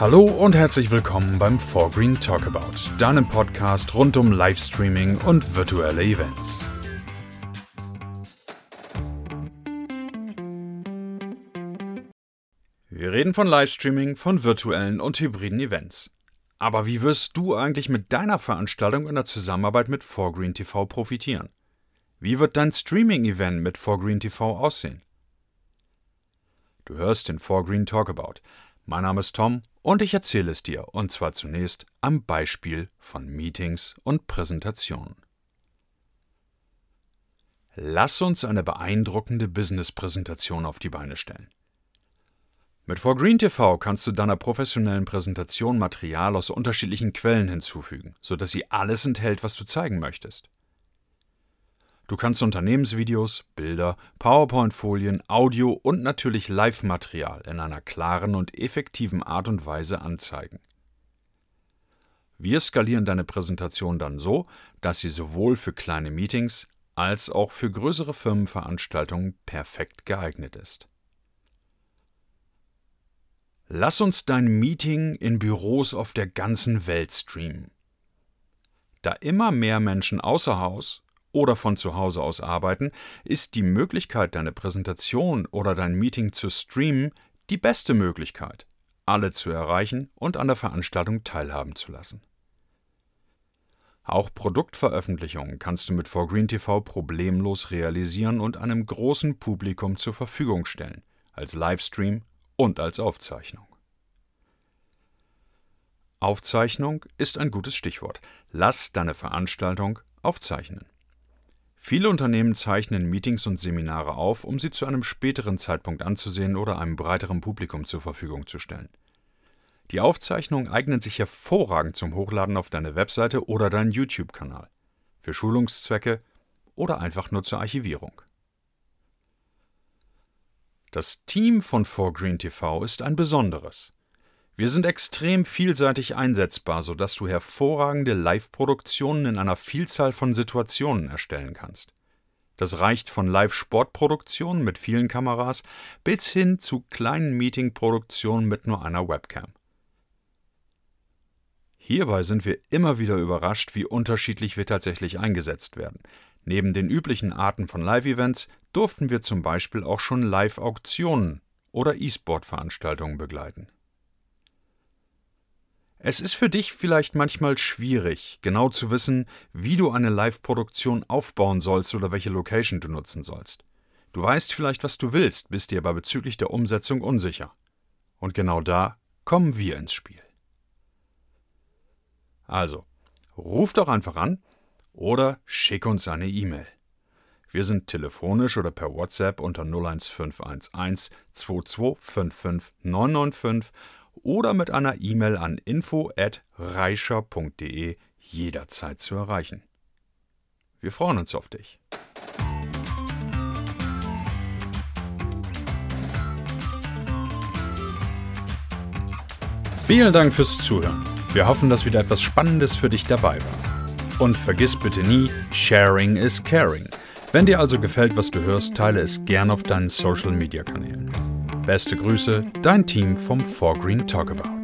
Hallo und herzlich willkommen beim 4Green Talkabout, deinem Podcast rund um Livestreaming und virtuelle Events. Wir reden von Livestreaming, von virtuellen und hybriden Events. Aber wie wirst du eigentlich mit deiner Veranstaltung in der Zusammenarbeit mit 4Green TV profitieren? Wie wird dein Streaming-Event mit 4Green TV aussehen? Du hörst den 4Green Talkabout. Mein Name ist Tom und ich erzähle es dir, und zwar zunächst am Beispiel von Meetings und Präsentationen. Lass uns eine beeindruckende Business-Präsentation auf die Beine stellen. Mit 4Green TV kannst du deiner professionellen Präsentation Material aus unterschiedlichen Quellen hinzufügen, sodass sie alles enthält, was du zeigen möchtest. Du kannst Unternehmensvideos, Bilder, PowerPoint-Folien, Audio und natürlich Live-Material in einer klaren und effektiven Art und Weise anzeigen. Wir skalieren deine Präsentation dann so, dass sie sowohl für kleine Meetings als auch für größere Firmenveranstaltungen perfekt geeignet ist. Lass uns dein Meeting in Büros auf der ganzen Welt streamen. Da immer mehr Menschen außer Haus oder von zu Hause aus arbeiten, ist die Möglichkeit, deine Präsentation oder dein Meeting zu streamen die beste Möglichkeit, alle zu erreichen und an der Veranstaltung teilhaben zu lassen. Auch Produktveröffentlichungen kannst du mit 4Green TV problemlos realisieren und einem großen Publikum zur Verfügung stellen, als Livestream und als Aufzeichnung. Aufzeichnung ist ein gutes Stichwort. Lass deine Veranstaltung aufzeichnen. Viele Unternehmen zeichnen Meetings und Seminare auf, um sie zu einem späteren Zeitpunkt anzusehen oder einem breiteren Publikum zur Verfügung zu stellen. Die Aufzeichnungen eignen sich hervorragend zum Hochladen auf deine Webseite oder deinen YouTube-Kanal, für Schulungszwecke oder einfach nur zur Archivierung. Das Team von 4Green TV ist ein besonderes. Wir sind extrem vielseitig einsetzbar, sodass du hervorragende Live-Produktionen in einer Vielzahl von Situationen erstellen kannst. Das reicht von Live-Sportproduktionen mit vielen Kameras bis hin zu kleinen Meeting-Produktionen mit nur einer Webcam. Hierbei sind wir immer wieder überrascht, wie unterschiedlich wir tatsächlich eingesetzt werden. Neben den üblichen Arten von Live-Events durften wir zum Beispiel auch schon Live-Auktionen oder E-Sport-Veranstaltungen begleiten. Es ist für dich vielleicht manchmal schwierig, genau zu wissen, wie du eine Live-Produktion aufbauen sollst oder welche Location du nutzen sollst. Du weißt vielleicht, was du willst, bist dir aber bezüglich der Umsetzung unsicher. Und genau da kommen wir ins Spiel. Also, ruf doch einfach an oder schick uns eine E-Mail. Wir sind telefonisch oder per WhatsApp unter 01511 2255 995 oder mit einer E-Mail an info@reischer.de jederzeit zu erreichen. Wir freuen uns auf dich. Vielen Dank fürs Zuhören. Wir hoffen, dass wieder etwas Spannendes für dich dabei war. Und vergiss bitte nie, Sharing is Caring. Wenn dir also gefällt, was du hörst, teile es gern auf deinen Social Media Kanälen. Beste Grüße, dein Team vom 4Green Talkabout.